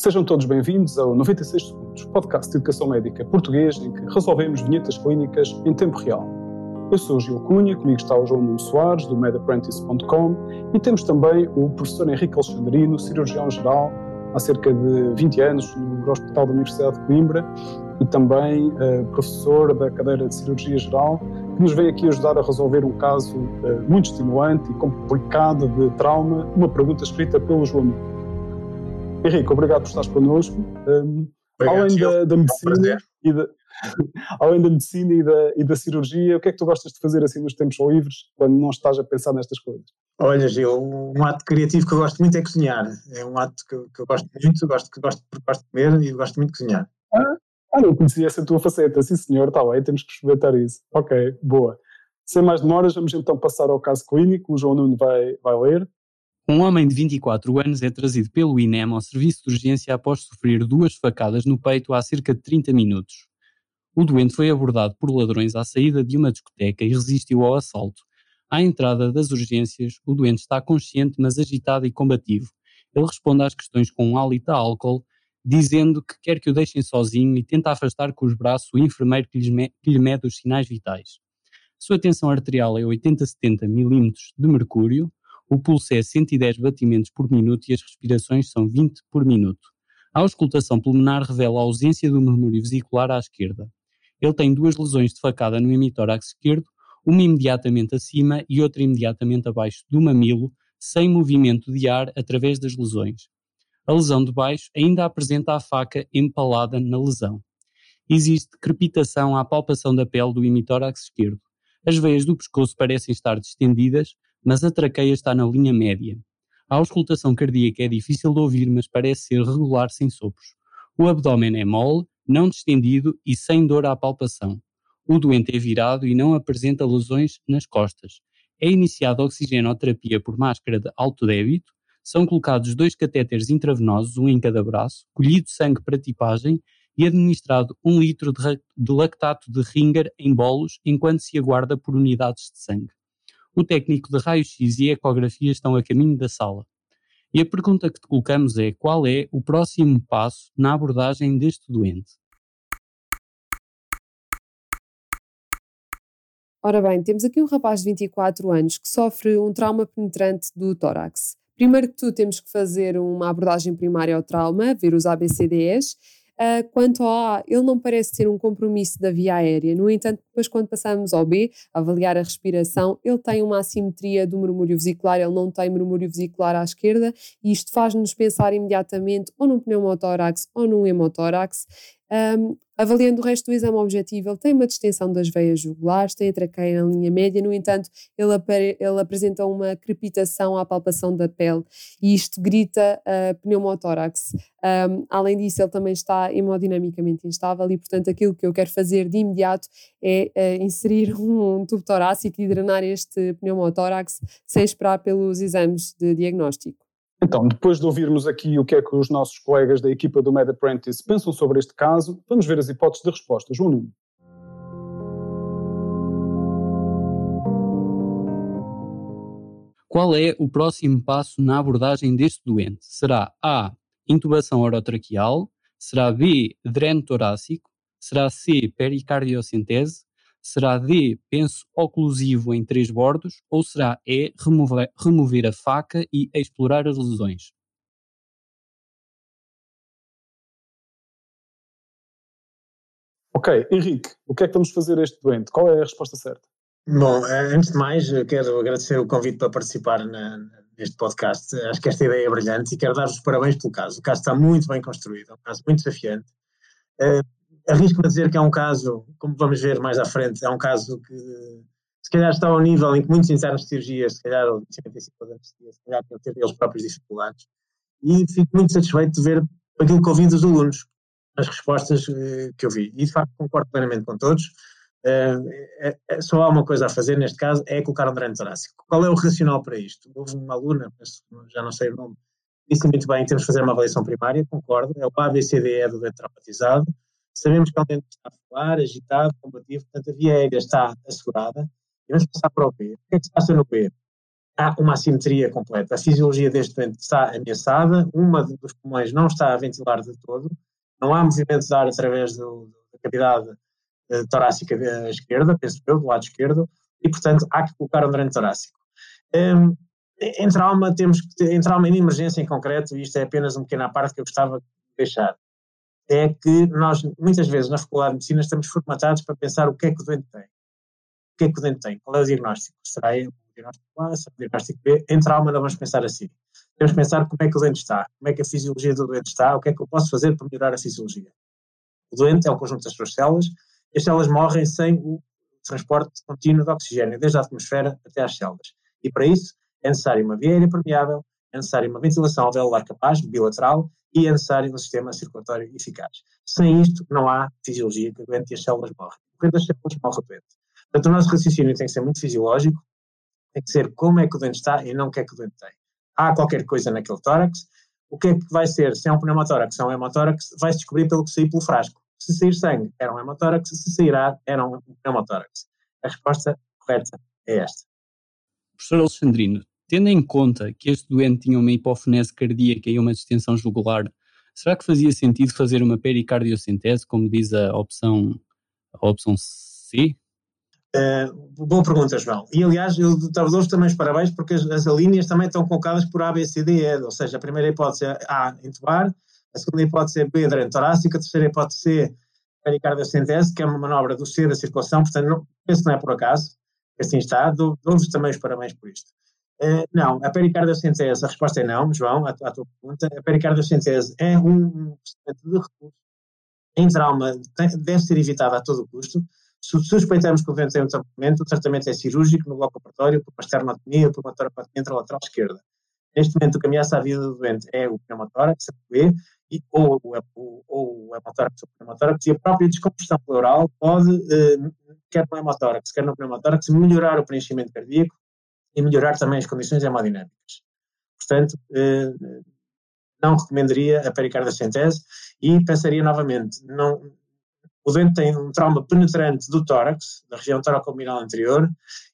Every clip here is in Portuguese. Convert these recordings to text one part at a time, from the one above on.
Sejam todos bem-vindos ao 96 Segundos, podcast de educação médica português em que resolvemos vinhetas clínicas em tempo real. Eu sou o Gil Cunha, comigo está o João Nuno Soares, do medapprentice.com, e temos também o professor Henrique Alexandrino, cirurgião-geral, há cerca de 20 anos no Hospital da Universidade de Coimbra, e também uh, professor da cadeira de Cirurgia Geral, que nos veio aqui ajudar a resolver um caso uh, muito estimulante e complicado de trauma, uma pergunta escrita pelo João Nuno. Henrique, obrigado por estares connosco. Um, além da, da medicina e da, além da medicina e da, e da cirurgia, o que é que tu gostas de fazer assim nos tempos livres, quando não estás a pensar nestas coisas? Olha, Gil, um ato criativo que eu gosto muito é cozinhar. É um ato que, que eu gosto muito, gosto, gosto, gosto de comer e gosto muito de cozinhar. Ah, ah, não conhecia essa tua faceta. Sim, senhor, está bem, temos que experimentar isso. Ok, boa. Sem mais demoras, vamos então passar ao caso clínico. O João Nuno vai, vai ler. Um homem de 24 anos é trazido pelo INEM ao serviço de urgência após sofrer duas facadas no peito há cerca de 30 minutos. O doente foi abordado por ladrões à saída de uma discoteca e resistiu ao assalto. À entrada das urgências, o doente está consciente, mas agitado e combativo. Ele responde às questões com um hálito a álcool, dizendo que quer que o deixem sozinho e tenta afastar com os braços o enfermeiro que, que lhe mede os sinais vitais. Sua tensão arterial é 80-70 mm de mercúrio, o pulso é 110 batimentos por minuto e as respirações são 20 por minuto. A auscultação pulmonar revela a ausência do murmúrio vesicular à esquerda. Ele tem duas lesões de facada no hemitórax esquerdo, uma imediatamente acima e outra imediatamente abaixo do mamilo, sem movimento de ar através das lesões. A lesão de baixo ainda apresenta a faca empalada na lesão. Existe crepitação à palpação da pele do hemitórax esquerdo. As veias do pescoço parecem estar distendidas, mas a traqueia está na linha média. A auscultação cardíaca é difícil de ouvir, mas parece ser regular sem sopros. O abdômen é mole, não distendido e sem dor à palpação. O doente é virado e não apresenta lesões nas costas. É iniciada oxigenoterapia por máscara de alto débito. São colocados dois catéteres intravenosos, um em cada braço, colhido sangue para tipagem e administrado um litro de, de lactato de Ringer em bolos enquanto se aguarda por unidades de sangue o técnico de raio-x e ecografia estão a caminho da sala. E a pergunta que te colocamos é: qual é o próximo passo na abordagem deste doente? Ora bem, temos aqui um rapaz de 24 anos que sofre um trauma penetrante do tórax. Primeiro que tudo, temos que fazer uma abordagem primária ao trauma, ver os ABCDEs Uh, quanto ao A, ele não parece ter um compromisso da via aérea. No entanto, depois, quando passamos ao B, avaliar a respiração, ele tem uma assimetria do murmúrio vesicular, ele não tem murmúrio vesicular à esquerda, e isto faz-nos pensar imediatamente ou num pneumotórax ou num hemotórax. Um, avaliando o resto do exame objetivo, ele tem uma distensão das veias jugulares, tem a traqueia em linha média, no entanto, ele, ele apresenta uma crepitação à palpação da pele e isto grita uh, pneumotórax. Um, além disso, ele também está hemodinamicamente instável e, portanto, aquilo que eu quero fazer de imediato é uh, inserir um, um tubo torácico e drenar este pneumotórax sem esperar pelos exames de diagnóstico. Então, depois de ouvirmos aqui o que é que os nossos colegas da equipa do Med Apprentice pensam sobre este caso, vamos ver as hipóteses de resposta. João Nuno. Qual é o próximo passo na abordagem deste doente? Será A. Intubação orotraqueal? Será B. Dreno torácico? Será C. Pericardiocentese? Será D, penso oclusivo em três bordos, ou será E, remover, remover a faca e explorar as lesões? Ok, Henrique, o que é que vamos fazer a este doente? Qual é a resposta certa? Bom, eh, antes de mais, quero agradecer o convite para participar na, neste podcast. Acho que esta ideia é brilhante e quero dar-vos os parabéns pelo caso. O caso está muito bem construído, é um caso muito desafiante. Arrisco-me a dizer que é um caso, como vamos ver mais à frente, é um caso que se calhar está ao nível em que muitos internos de cirurgia, se calhar, ou de anestesia, se calhar, têm ter eles próprios dificuldades. E fico muito satisfeito de ver aquilo que ouvi dos alunos, as respostas eh, que eu vi. E de facto concordo plenamente com todos. Uh, é, é, só há uma coisa a fazer neste caso, é colocar um dreno torácico. Qual é o racional para isto? Houve uma aluna, já não sei o nome, disse muito bem, temos de fazer uma avaliação primária, concordo, é o ABCDE do doente traumatizado, Sabemos que é um dente está a agitado, combativo, portanto a via aérea está assegurada. E vamos passar para o B. O que é que se passa no B? há uma assimetria completa. A fisiologia deste doente está ameaçada, uma dos pulmões não está a ventilar de todo, não há movimento de ar através do, da cavidade uh, torácica esquerda, penso eu, do lado esquerdo, e portanto há que colocar um dreno torácico. Um, em trauma, temos que ter, em trauma em emergência em concreto, e isto é apenas uma pequena parte que eu gostava de deixar, é que nós, muitas vezes, na Faculdade de Medicina, estamos formatados para pensar o que é que o doente tem. O que é que o doente tem? Qual é o diagnóstico? Será o diagnóstico A, será o diagnóstico B? Em trauma não vamos pensar assim. Temos que pensar como é que o doente está, como é que a fisiologia do doente está, o que é que eu posso fazer para melhorar a fisiologia. O doente é um conjunto das suas células, e as células morrem sem o transporte contínuo de oxigênio, desde a atmosfera até às células. E para isso é necessário uma via aérea permeável, é necessário uma ventilação alveolar capaz, bilateral, e é necessário um sistema circulatório eficaz. Sem isto, não há fisiologia que aguente e as células morrem. Quando as células morrem o doente. Portanto, o nosso raciocínio tem que ser muito fisiológico, tem que ser como é que o doente está e não o que é que o doente tem. Há qualquer coisa naquele tórax, o que é que vai ser? Se é um pneumotórax, se é um hemotórax, vai-se descobrir pelo que sair pelo frasco. Se sair sangue, era um hemotórax, se sair ar, era um pneumotórax. A resposta correta é esta. Professor Alexandrino, Tendo em conta que este doente tinha uma hipofonese cardíaca e uma distensão jugular, será que fazia sentido fazer uma pericardiocentese, como diz a opção, a opção C? Uh, boa pergunta, João. E aliás, eu dou-vos também os parabéns porque as, as linhas também estão colocadas por A, B, C, D, E. Ou seja, a primeira hipótese é A, intubar, a segunda hipótese é B, dreno torácico, a terceira hipótese C, pericardiocentese, que é uma manobra do C da circulação, portanto, não, penso que não é por acaso, assim está. Dou-vos também os parabéns por isto. Uh, não, a pericardiocentese, a resposta é não, João, à, à tua pergunta. A pericardiocentese é um procedimento de recurso em trauma, deve ser evitado a todo custo. Se suspeitamos que o doente tem um tratamento, o tratamento é cirúrgico no bloco operatório, por uma esternotomia, por uma toracotomia intralateral esquerda. Neste momento, o que ameaça a vida do doente é o pneumotórax, a e, ou, ou, ou o hemotórax ou o pneumotórax, e a própria descompressão pleural pode, eh, quer no hemotórax, quer no pneumotórax, melhorar o preenchimento cardíaco e melhorar também as condições hemodinâmicas. Portanto, eh, não recomendaria a pericardocentese e pensaria novamente, não, o doente tem um trauma penetrante do tórax, da região toracoabdominal anterior,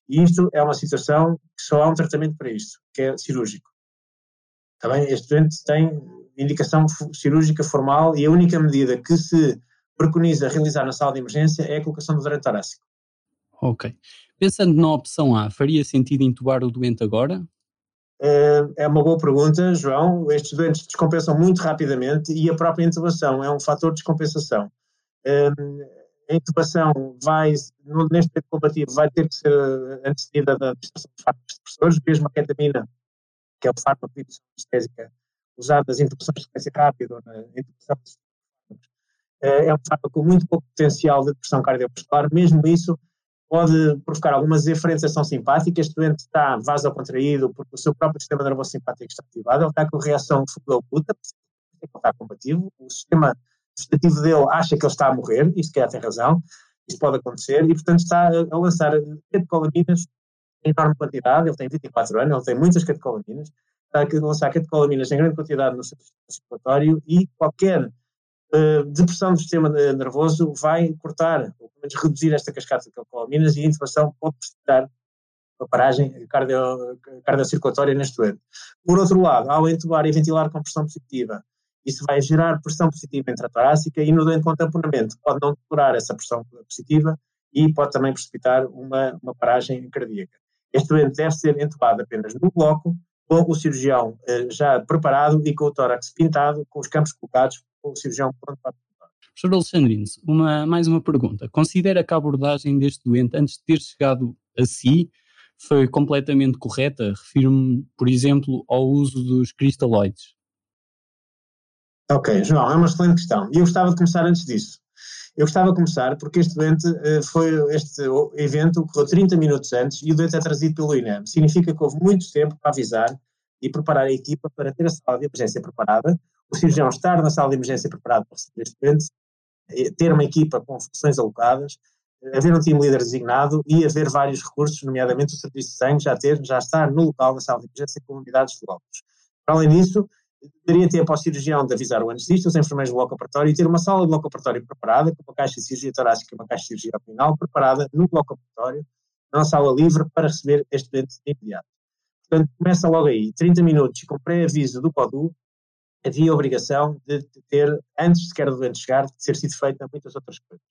e isto é uma situação que só há um tratamento para isto, que é cirúrgico. Bem? Este doente tem indicação cirúrgica formal e a única medida que se preconiza realizar na sala de emergência é a colocação do dreno torácico. Ok. Pensando na opção A, faria sentido intubar o doente agora? Eh, é uma boa pergunta, João. Estes doentes descompensam muito rapidamente e a própria intubação é um fator de descompensação. Eh, a intubação vai, neste momento combativo, vai ter que ser antecedida da administração de fármacos depressores, mesmo a ketamina, que é o fármaco de indução anestésica usado nas intubações de sequência rápida na intubação de eh, é um fármaco com muito pouco potencial de depressão cardiovascular, mesmo isso pode provocar alguma diferenciação simpática. Este doente está vasocontraído porque o seu próprio sistema nervoso simpático está ativado, ele está com reação fuga oculta, ele está combativo, o sistema vegetativo dele acha que ele está a morrer, isto que é, tem razão, isso pode acontecer, e portanto está a lançar catecolaminas em enorme quantidade, ele tem 24 anos, ele tem muitas catecolaminas, está a lançar catecolaminas em grande quantidade no seu sistema circulatório e qualquer uh, depressão do sistema nervoso vai cortar, ou pelo menos reduzir esta cascata de catecolaminas e a intubação pode precipitar uma paragem cardio, neste doente. Por outro lado, ao entubar e ventilar com pressão positiva, isso vai gerar pressão positiva intratorácica e no doente com tamponamento pode não tolerar essa pressão positiva e pode também precipitar uma, uma paragem cardíaca. Este doente deve ser entubado apenas no bloco, com o cirurgião eh, já preparado e com o tórax pintado, com os campos colocados, com o cirurgião pronto para Professor Alexandrino, uma, mais uma pergunta. Considera que a abordagem deste doente, antes de ter chegado a si, foi completamente correta? Refiro-me, por exemplo, ao uso dos cristalóides. Ok, João, é uma excelente questão. E eu gostava de começar antes disso. Eu gostava de começar porque este doente eh, foi, este evento ocorreu 30 minutos antes e o doente é trazido pelo INEM. Significa que houve muito tempo para avisar e preparar a equipa para ter a sala de emergência preparada, o cirurgião estar na sala de emergência preparado para receber este doente, eh, ter uma equipa com funções alocadas, eh, haver um time líder designado e haver vários recursos, nomeadamente o serviço de sangue, já ter, já estar no local na sala de emergência com unidades de. Para além disso, daria tempo ao cirurgião de avisar o anestesista, os enfermeiros do bloco operatório e ter uma sala de bloco operatório preparada, com uma caixa de cirurgia torácica e uma caixa de cirurgia abdominal preparada no bloco operatório, numa sala livre para receber este doente de imediato. Portanto, começa logo aí, 30 minutos com pré-aviso do CODU, havia obrigação de ter, antes sequer do doente chegar, de ter sido feita muitas outras coisas.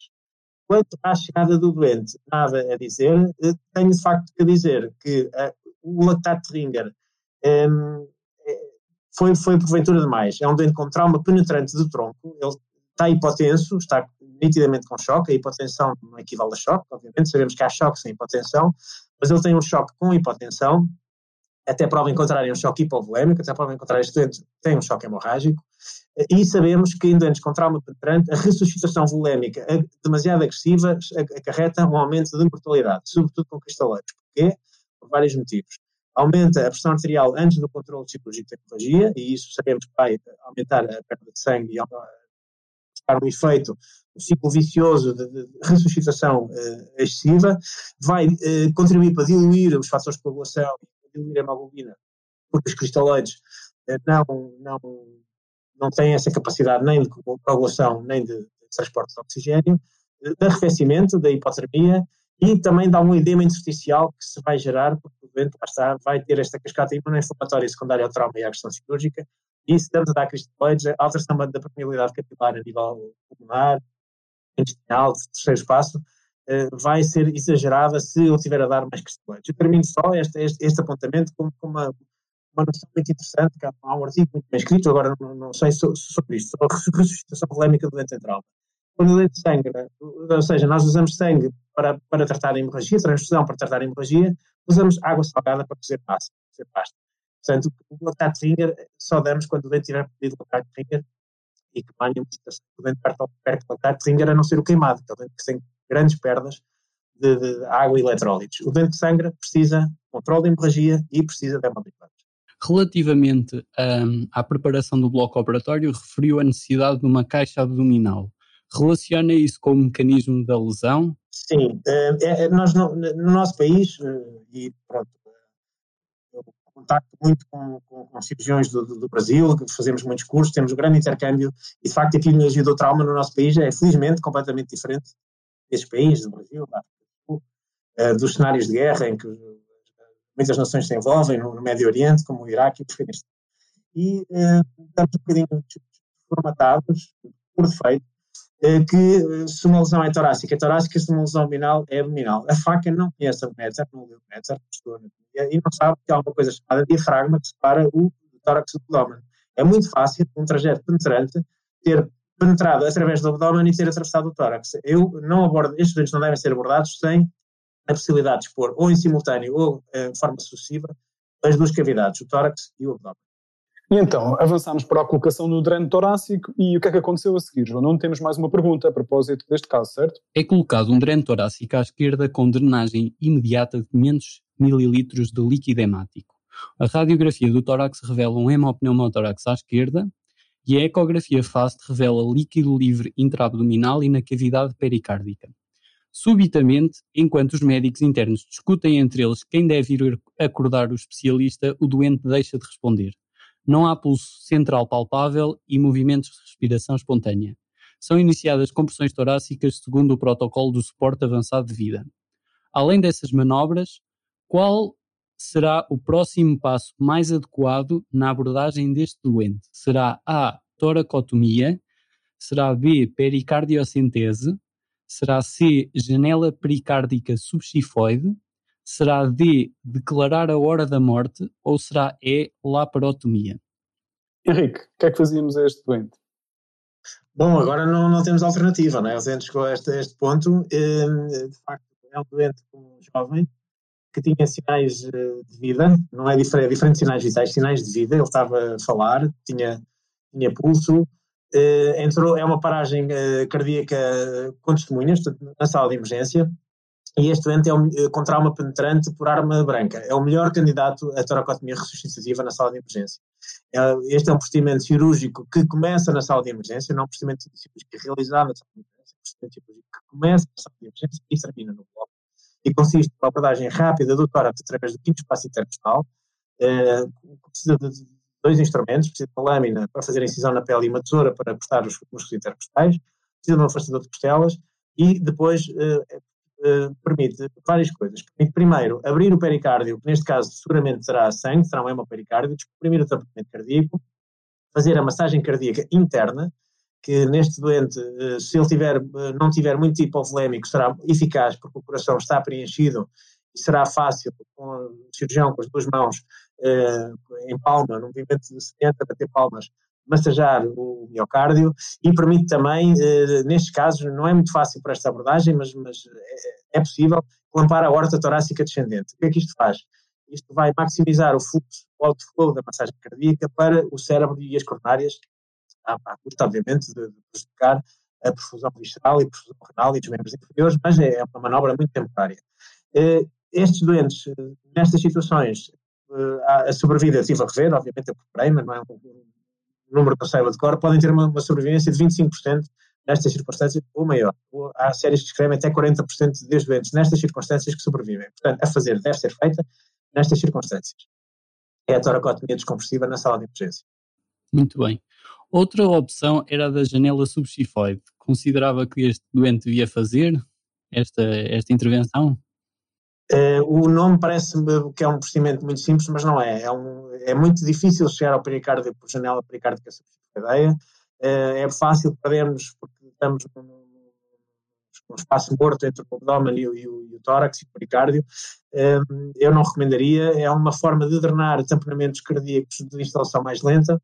Quanto à chegada do doente, nada a dizer. Eh, tenho de facto que dizer que uh, o lactato ringer um, eh, foi, foi porventura demais. É um doente com trauma penetrante do tronco, ele está hipotenso, está nitidamente com choque, a hipotensão não equivale a choque, obviamente, sabemos que há choque sem hipotensão, mas ele tem um choque com hipotensão, até prova em contrário, é um choque hipovolémico, até prova em contrário, este doente tem um choque hemorrágico, e sabemos que em doentes com trauma penetrante, a ressuscitação volémica demasiado agressiva acarreta um aumento de mortalidade, sobretudo com cristaleiros. Porquê? Por vários motivos. Aumenta a pressão arterial antes do controle cirúrgico da hemorragia, e isso sabemos que vai aumentar a perda de sangue e dar um efeito, um ciclo vicioso de, de ressuscitação uh, excessiva, vai contribuir para diluir os fatores de coagulação a hemoglobina, porque os cristaloides eh, não, não, não têm essa capacidade nem de coagulação, nem de, de transporte de oxigênio, eh, de arrefecimento, da hipotermia e também dá um edema intersticial que se vai gerar, porque o doente vai ter esta cascata imunoinflamatória secundária ao trauma e à questão cirúrgica, e se estamos a dar cristaloides, a alteração da permeabilidade capilar a nível pulmonar, intestinal, de terceiro espaço, eh, vai ser exagerada se eu tiver a dar mais cristaloides. Eu termino só este, este, este apontamento com, com uma, uma noção muito interessante, que há um artigo muito bem escrito, agora não, não sei sobre isto, sobre a ressuscitação polémica do doente central. Quando o doente sangra, ou seja, nós usamos sangue para, para tratar a hemorragia, transfusão para tratar a hemorragia, usamos água salgada para fazer massa, fazer pasta. Portanto, o lactato ringer só damos quando o doente tiver pedido lactato ringer e que tenha uma situação que o doente perto, perto do lactato ringer a não ser o queimado, que é o doente que tem grandes perdas de, de água e eletrólitos. O dente de sangue precisa de controle de hemorragia e precisa de hemoderivados. Relativamente um, à preparação do bloco operatório, referiu a necessidade de uma caixa abdominal. Relaciona isso com o mecanismo da lesão? Sim, eh, é, é, nós no, no, nosso país, eh, e pronto, eu contacto muito com, com, com cirurgiões do, do, Brasil, fazemos muitos cursos, temos um grande intercâmbio, e de facto a epidemiologia do trauma no nosso país é felizmente completamente diferente desses países, do Brasil, uh, dos cenários de guerra em que muitas nações se envolvem, no, Médio Oriente, como o Iraque e o Afeganistão. E estamos um bocadinho formatados, por defeito, uh, que se uma lesão é torácica, é torácica, se uma lesão abdominal, é abdominal. A faca não conhece a Metzer, não leu Metzer, e não sabe que há uma coisa chamada diafragma que separa o tórax do abdômen. É muito fácil, um trajeto penetrante, ter penetrado através do abdômen e ter atravessado o tórax. Eu não abordo, estes doentes não devem ser abordados sem a possibilidade de expor ou em simultâneo ou eh, de forma sucessiva as duas cavidades, o tórax e o abdômen. E então, avançamos para a colocação do dreno torácico e o que é que aconteceu a seguir, João? Não temos mais uma pergunta a propósito deste caso, certo? É colocado um dreno torácico à esquerda com drenagem imediata de 500 ml de líquido hemático. A radiografia do tórax revela um hemopneumotórax à esquerda e a ecografia FAST revela líquido livre intraabdominal e na cavidade pericárdica. Subitamente, enquanto os médicos internos discutem entre eles quem deve ir acordar o especialista, o doente deixa de responder. Não há pulso central palpável e movimentos de respiração espontânea. São iniciadas compressões torácicas segundo o protocolo do suporte avançado de vida. Além dessas manobras, qual será o próximo passo mais adequado na abordagem deste doente? Será A. Toracotomia? Será B. Pericardiocentese? Será C. Janela pericárdica subxifoide? Será D. Declarar a hora da morte? Ou será E. Laparotomia? Henrique, o que é que fazíamos a este doente? Bom, agora não, não temos alternativa, não é? O doente chegou a este, a este ponto, eh, de facto é um doente jovem, que tinha sinais eh, de vida, não é diferente, é diferente de sinais vitais, sinais de vida, ele estava a falar, tinha, tinha pulso, eh, entrou, é uma paragem eh, cardíaca com testemunhas, na sala de emergência, e este doente é um, com trauma penetrante por arma branca. É o melhor candidato a toracotomia ressuscitativa na sala de emergência. Este é um procedimento cirúrgico que começa na sala de emergência, não é um procedimento cirúrgico realizado na sala de emergência, é um procedimento cirúrgico que começa na sala de emergência e termina no e consiste numa abordagem rápida do tórax através do quinto espaço intercostal, eh, precisa de dois instrumentos, precisa de uma lâmina para fazer a incisão na pele e uma tesoura para cortar os músculos intercostais, precisa de um afastador de costelas e depois, eh, uh, permite várias coisas. Permite, primeiro, abrir o pericárdio, que neste caso seguramente terá sangue, será um hemopericárdio, descomprimir o tratamento cardíaco, fazer a massagem cardíaca interna, que neste doente, uh, se ele tiver, uh, não tiver muito hipovolémico, será eficaz porque o coração está preenchido e será fácil com o cirurgião com as duas mãos em palma, num movimento de 70 a bater palmas, massajar o miocárdio e permite também, eh, nestes casos, não é muito fácil para esta abordagem, mas, mas é, é possível, clampar a horta torácica descendente. O que é que isto faz? Isto vai maximizar o fluxo, o outflow da massagem cardíaca para o cérebro e as coronárias, à, custa, obviamente, de, de prejudicar a perfusão visceral e perfusão renal e dos membros inferiores, mas é uma manobra muito temporária. Eh, estes doentes, eh, nestas situações, a sobrevida, estive a rever, obviamente eu procurei, mas não é um, número que eu saiba de cor, podem ter uma, uma sobrevivência de 25% nestas circunstâncias ou maior. Há séries que escrevem até 40% dos doentes nestas circunstâncias que sobrevivem. Portanto, a fazer deve ser feita nestas circunstâncias. É a toracotomia descompressiva na sala de emergência. Muito bem. Outra opção era a da janela subxifoide. Considerava que este doente devia fazer esta, esta intervenção? Uh, o nome parece-me que é um procedimento muito simples, mas não é. É, um, é muito difícil chegar ao pericárdio por janela pericárdica subcadeia. Uh, é fácil perdermos porque estamos num, num espaço morto entre o abdômen e o, e o, e o tórax e o pericárdio. Uh, eu não recomendaria. É uma forma de drenar tamponamentos cardíacos de instalação mais lenta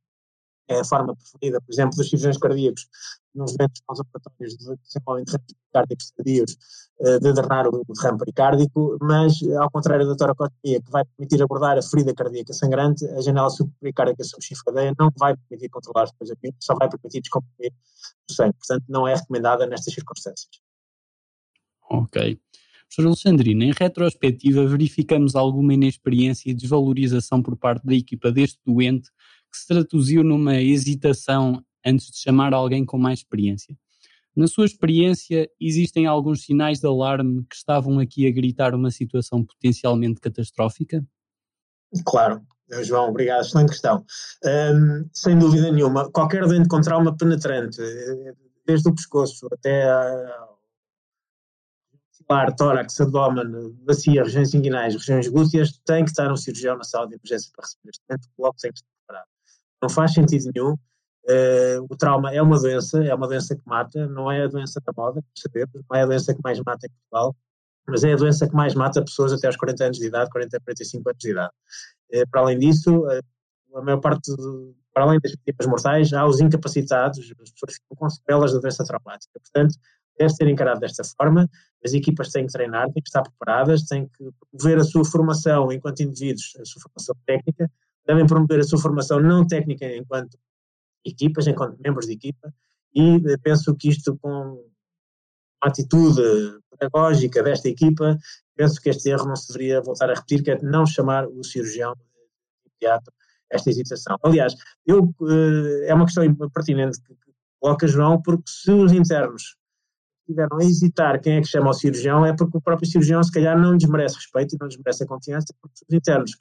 é a forma preferida, por exemplo, dos cirurgiões cardíacos nos eventos pós-operatórios de desenvolvimento de cardíacos tardios, eh, de drenar o derrame pericárdico, mas ao contrário da toracotomia, que vai permitir abordar a ferida cardíaca sangrante, a janela subpericárdica subchifradeia não vai permitir controlar depois aquilo, só vai permitir descomprimir o sangue. Portanto, não é recomendada nestas circunstâncias. Ok. Professor Alexandrino, em retrospectiva, verificamos alguma inexperiência e desvalorização por parte da equipa deste doente que se traduziu numa hesitação antes de chamar alguém com mais experiência. Na sua experiência, existem alguns sinais de alarme que estavam aqui a gritar uma situação potencialmente catastrófica? Claro, João, obrigado, excelente questão. Um, sem dúvida nenhuma, qualquer doente com trauma penetrante, desde o pescoço até a tórax, abdômen, bacia, regiões inguinais, regiões glúteas, tem que estar um cirurgião na sala de emergência para receber este doente, logo tem que. Não faz sentido nenhum. Uh, o trauma é uma doença, é uma doença que mata, não é a doença da moda, sabemos, não é a doença que mais mata em Portugal, mas é a doença que mais mata pessoas até aos 40 anos de idade, 40 a 45 anos de idade. Uh, para além disso, uh, a maior parte, de, para além das vítimas mortais, há os incapacitados, as pessoas ficam com sequelas da doença traumática. Portanto, deve ser encarado desta forma, as equipas têm que treinar, têm que estar preparadas, têm que promover a sua formação enquanto indivíduos, a sua formação técnica, devem promover a sua formação não técnica enquanto equipas, enquanto membros de equipa, e eh, penso que isto com uma atitude pedagógica desta equipa, penso que este erro não se deveria voltar a repetir, que é não chamar o cirurgião imediato esta hesitação. Aliás, eu, eh, é uma questão pertinente que coloca João, porque se os internos tiveram a hesitar quem é que chama o cirurgião, é porque o próprio cirurgião se calhar não desmerece respeito e não desmerece a confiança, porque os internos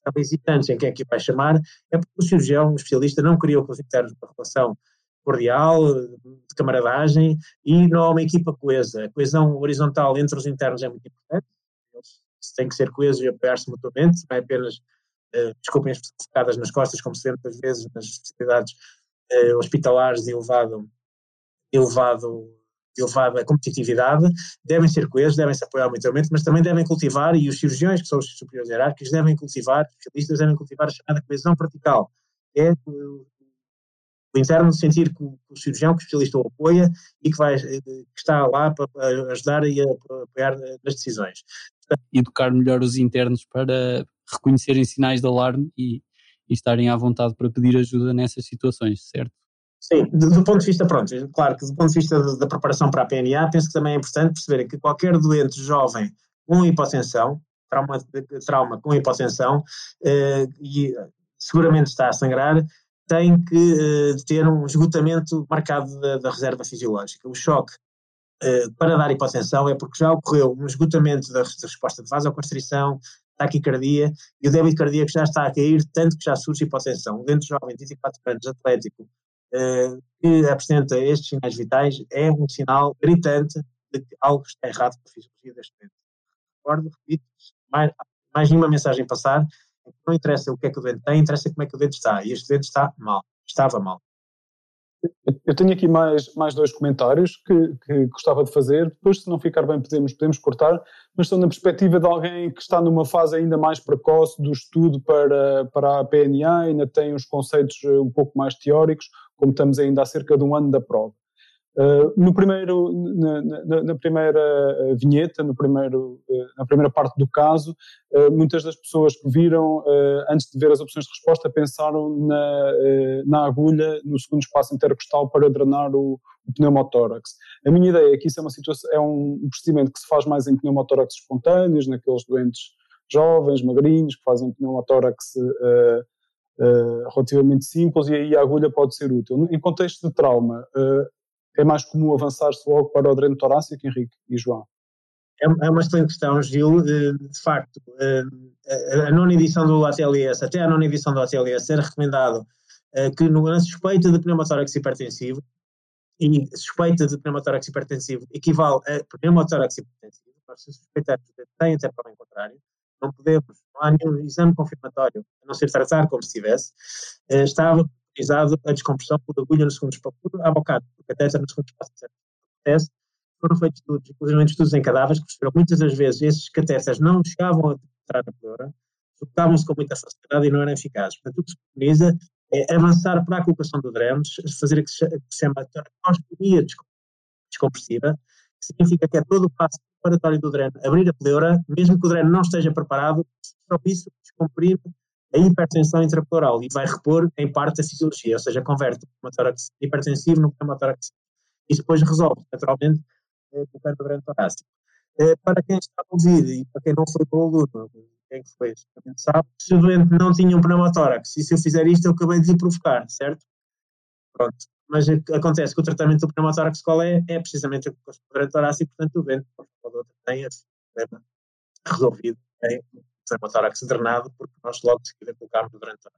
estava hesitante em quem é que vai chamar, é porque o cirurgião, o especialista, não os internos uma relação cordial, de camaradagem, e não há uma equipa coesa. A coesão horizontal entre os internos é muito importante, eles têm que ser coesos e apoiar-se mutuamente, não é apenas, uh, desculpem, focadas nas costas, como se vê muitas vezes nas especialidades uh, hospitalares de elevado, elevado elevada competitividade, devem ser coesos, devem se apoiar mutuamente, mas também devem cultivar, e os cirurgiões, que são os superiores hierárquicos, devem cultivar, os especialistas devem cultivar a chamada coesão vertical. É o interno sentir que o, cirurgião, que o especialista o apoia e que, vai, que está lá para ajudar e apoiar nas decisões. Educar melhor os internos para reconhecerem sinais de alarme e, e estarem à vontade para pedir ajuda nessas situações, certo? Sim, do, do, ponto de vista, pronto, claro que do ponto de vista da preparação para a PNA, penso que também é importante perceberem que qualquer doente jovem com hipotensão, trauma, trauma com hipotensão, eh, e seguramente está a sangrar, tem que eh, ter um esgotamento marcado da, da reserva fisiológica. O choque eh, para dar hipotensão é porque já ocorreu um esgotamento da, da resposta de vasoconstrição, taquicardia, e o débito cardíaco já está a cair, tanto que já surge hipotensão. Um doente jovem de 24 anos, atlético, eh, que apresenta estes sinais vitais é um sinal gritante de que algo está errado com a fisiologia deste doente. Recordo, repito, mais, mais nenhuma mensagem passar, não interessa o que é que o doente tem, interessa como é que o doente está. E este doente está mal, estava mal. Eu tenho aqui mais, mais dois comentários que, que gostava de fazer. Depois, se não ficar bem, podemos, podemos cortar. Mas estão na perspectiva de alguém que está numa fase ainda mais precoce do estudo para, para a PNA, ainda tem os conceitos eh, um pouco mais teóricos, como estamos ainda há cerca de um ano da prova. Uh, no primeiro, na, na, na, primeira eh, vinheta, no primeiro, uh, na primeira parte do caso, uh, muitas das pessoas que viram, antes de ver as opções de resposta, pensaram na, na agulha no segundo espaço intercostal para drenar o, o pneumotórax. A minha ideia é que isso é, uma situação, é um procedimento que se faz mais em pneumotórax espontâneos, naqueles doentes jovens, magrinhos, que fazem pneumotórax relativamente simples, e aí a agulha pode ser útil. Em contexto de trauma, é mais comum avançar-se logo para o dreno torácico, Henrique e João? É, é uma excelente questão, Gil. De facto, a nona edição do ATLS, até a nona edição do ATLS, era recomendado eh, que na suspeita de pneumotórax hipertensivo, e suspeita de pneumotórax hipertensivo equivale a pneumotórax hipertensivo, nós se suspeitamos que tem até para o contrário, não podemos, não há nenhum exame confirmatório, a não ser tratar como se tivesse, eh, estava utilizado a descompressão por agulha no segundo espaço, por abocado, por catéter no segundo espaço. Acontece, foram feitos estudos, inclusive estudos em cadáveres, que perceberam muitas das vezes esses catéteres não chegavam a penetrar na pleura, executavam-se com muita facilidade e não eram eficazes. Portanto, o que se preconiza é avançar para a colocação do drenos, fazer o que se chama toracostomia descompressiva, que significa que é todo o passo preparatório do dreno, abrir a pleura, mesmo que o dreno não esteja preparado, só isso descomprime a hipertensão intrapleural e vai repor em parte a fisiologia, ou seja, converte o pneumotórax hipertensivo no pneumotórax. Isso depois resolve, naturalmente, eh, o dreno torácico. Eh, para quem está a ouvir e para quem não foi para o aluno, quem foi, sabe, se o doente não tinha um pneumotórax e se eu fizer isto eu acabei de lhe provocar, certo? Pronto. Mas acontece que o tratamento do pneumotórax qual é? É precisamente o dreno torácico, portanto o doente tem esse problema resolvido. É pneumotórax drenado, porque nós logo de seguida o torácico.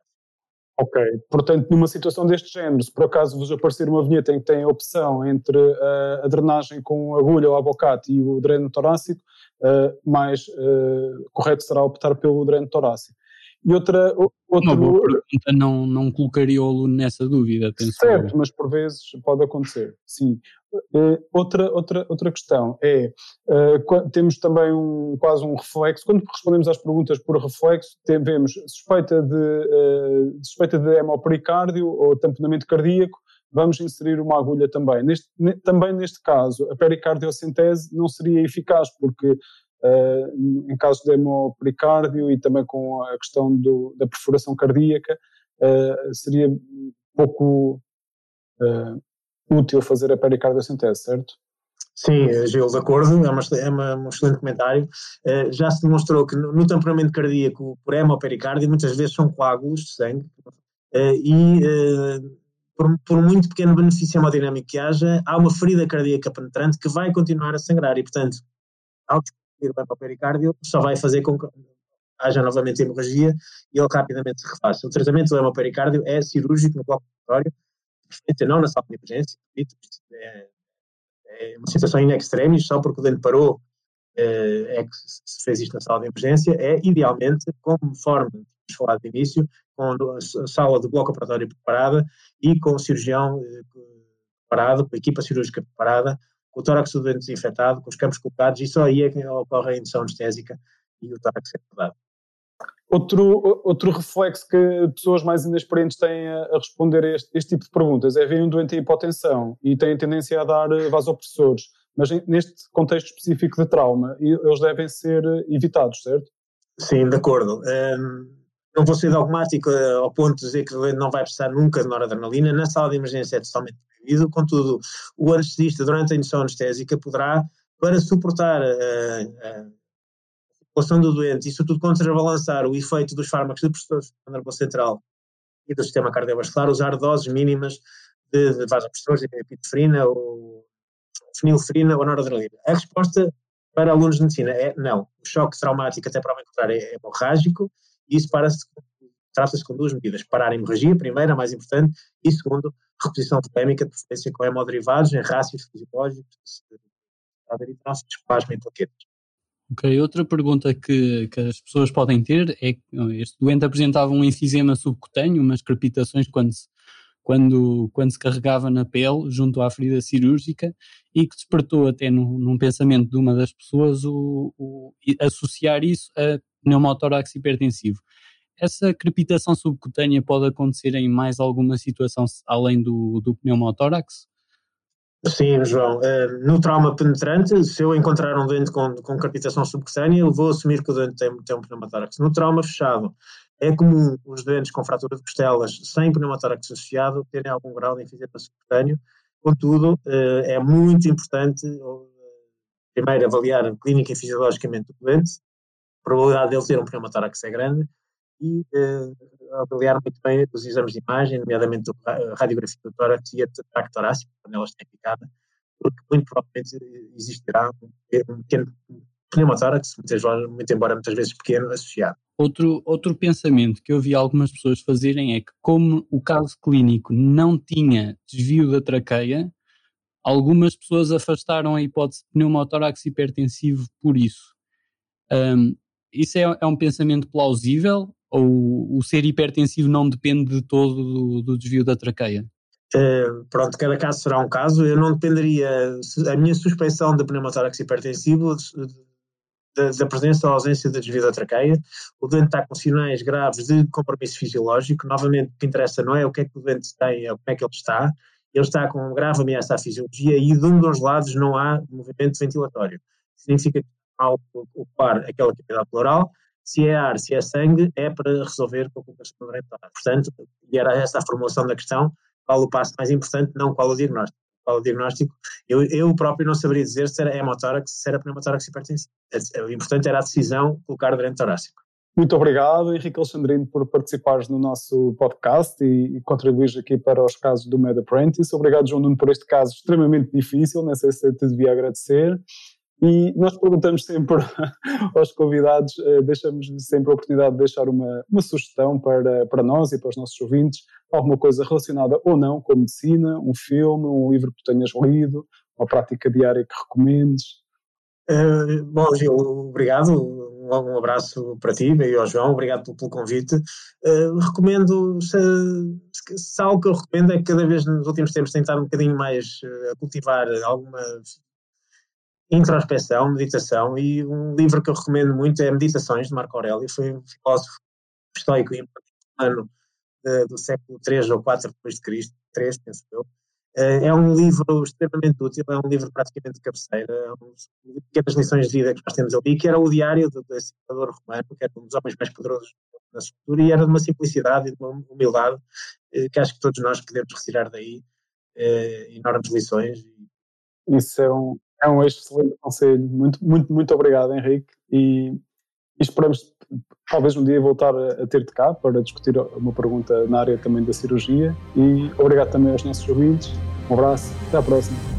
Ok, portanto, numa situação deste género, se por acaso vos aparecer uma vinheta em que tem a opção entre uh, a drenagem com agulha ou abocate e o dreno torácico, uh, mais uh, correto será optar pelo dreno torácico. E outra. Outra boa pergunta não, não colocaria o aluno nessa dúvida, penso Certo, mas por vezes pode acontecer, sim. Uh, outra, outra, outra questão é, uh, temos também um, quase um reflexo, quando respondemos às perguntas por reflexo, temos suspeita de, uh, suspeita de hemopericárdio ou tamponamento cardíaco, vamos inserir uma agulha também. Neste, ne, também neste caso, a pericardiocentese não seria eficaz, porque uh, em caso de hemopericárdio e também com a questão do, da perfuração cardíaca, uh, seria pouco uh, útil fazer a pericardiocentese, certo? Sim, Gil, de acordo, é, uma, é uma, um excelente comentário. Uh, já se demonstrou que no, no cardíaco por hemopericárdio muitas vezes são coágulos de sangue uh, e uh, por, por, muito pequeno benefício hemodinâmico que haja, há uma ferida cardíaca penetrante que vai continuar a sangrar e, portanto, ao ir para o pericárdio, só vai fazer com que haja novamente hemorragia e ele rapidamente se refaça. O tratamento do hemopericárdio é cirúrgico no bloco operatório, não na sala de emergência, é, é uma situação in extremis, só porque o dente parou é, é que se fez isto na sala de emergência, é idealmente, conforme falado de início, com a sala de bloco operatório preparada e com o cirurgião eh, preparado, com a equipa cirúrgica preparada, com o tórax do dente desinfetado, com os campos colocados, e só aí é que ocorre a indução anestésica e o tórax é acordado. Outro, outro reflexo que pessoas mais inexperientes têm a, responder a este, este, tipo de perguntas é ver um doente em hipotensão e têm tendência a dar vasopressores, mas neste contexto específico de trauma, eles devem ser evitados, certo? Sim, de acordo. Um, não vou ser dogmático uh, ao ponto de dizer que não vai precisar nunca de noradrenalina. Na sala de emergência é totalmente proibido, contudo, o anestesista, durante a indução anestésica, poderá, para suportar a população do doente e, sobretudo, contrabalançar o efeito dos fármacos de do nervoso central e do sistema cardiovascular, usar doses mínimas de, de vasopressores, de epinefrina ou fenilferina ou noradrenalina. A resposta para alunos de medicina é não. O choque traumático, até o contrário, é hemorrágico e isso trata-se com duas medidas. Parar a hemorragia, primeira, mais importante, e segundo, reposição polémica de preferência com hemoderivados em rácios fisiológicos, a eritrócitos, plasma e plaquetas. Ok, outra pergunta que, que, as pessoas podem ter é que este doente apresentava um enfisema subcutâneo, umas crepitações quando se, quando, quando se carregava na pele junto à ferida cirúrgica e que despertou até num, num pensamento de uma das pessoas o, o, associar isso a pneumotórax hipertensivo. Essa crepitação subcutânea pode acontecer em mais alguma situação além do, do pneumotórax? Sim, João. Uh, no trauma penetrante, se eu encontrar um doente com, com crepitação subcutânea, eu vou assumir que o doente tem, tem um pneumotórax. No trauma fechado, é comum os doentes com fratura de costelas sem pneumotórax associado terem algum grau de enfisema subcutâneo. Contudo, uh, é muito importante uh, primeiro avaliar clínica e fisiologicamente o doente, a probabilidade dele ter um pneumotórax é grande, e avaliar muito bem os exames de imagem, nomeadamente a radiografia do tórax e a ataque torácico, quando ela está indicada, porque muito provavelmente existirá um pequeno pneumotórax, muito embora muitas vezes pequeno, associado. Outro, outro pensamento que eu vi algumas pessoas fazerem é que, como o caso clínico não tinha desvio da traqueia, algumas pessoas afastaram a hipótese de pneumotórax hipertensivo por isso. Um, isso é, é, um pensamento plausível ou o ser hipertensivo não depende de todo do, do desvio da traqueia? Uh, pronto, cada caso será um caso. Eu não dependeria, a minha suspeição de pneumotórax hipertensivo da, da, presença ou ausência de desvio da traqueia. O doente está com sinais graves de compromisso fisiológico. Novamente, o que interessa não é o que é que o doente tem, é como é que ele está. Ele está com uma grave ameaça à fisiologia e de um dos lados não há movimento ventilatório. Significa que ao ocupar aquela cavidade pleural, se é ar, se é sangue, é para resolver com a colocação do rental. Portanto, e era essa a formulação da questão, qual o passo mais importante, não qual o diagnóstico. Qual o diagnóstico, eu, eu próprio não saberia dizer se era hemotórax, se era pneumotórax hipertensivo. O importante era a decisão colocar o torácico. Muito obrigado, Henrique Alexandrino, por participares no nosso podcast e, e contribuires aqui para os casos do Med Apprentice. Obrigado, João Nuno, por este caso extremamente difícil, não sei se te devia agradecer. E nós perguntamos sempre aos convidados, eh, deixamos sempre a oportunidade de deixar uma, uma sugestão para, para nós e para os nossos ouvintes, alguma coisa relacionada ou não com medicina, um filme, um livro que tenhas lido, uma prática diária que recomendes. Uh, bom, Gil, obrigado, um, abraço para ti e ao João, obrigado pelo, pelo convite. Uh, recomendo, se, se, algo que eu recomendo é que cada vez nos últimos tempos tentar um bocadinho mais uh, cultivar alguma introspeção, meditação, e um livro que eu recomendo muito é Meditações, de Marco Aurélio, foi um filósofo estoico e ano do século III ou IV depois de Cristo, 3, penso eu. Eh, é um livro extremamente útil, é um livro praticamente de cabeceira, é um, pequenas lições de vida que nós temos ali, que era o diário do, do imperador romano, que era um dos homens mais poderosos da sua cultura, e era de uma simplicidade e de uma humildade eh, que acho que todos nós podemos retirar daí eh, enormes lições. Isso é um, é um excelente conselho. Muito, muito, muito obrigado, Henrique. E, e esperamos talvez um dia voltar a, a ter-te cá para discutir uma pergunta na área também da cirurgia. E obrigado também aos nossos ouvintes. Um abraço, até à próxima.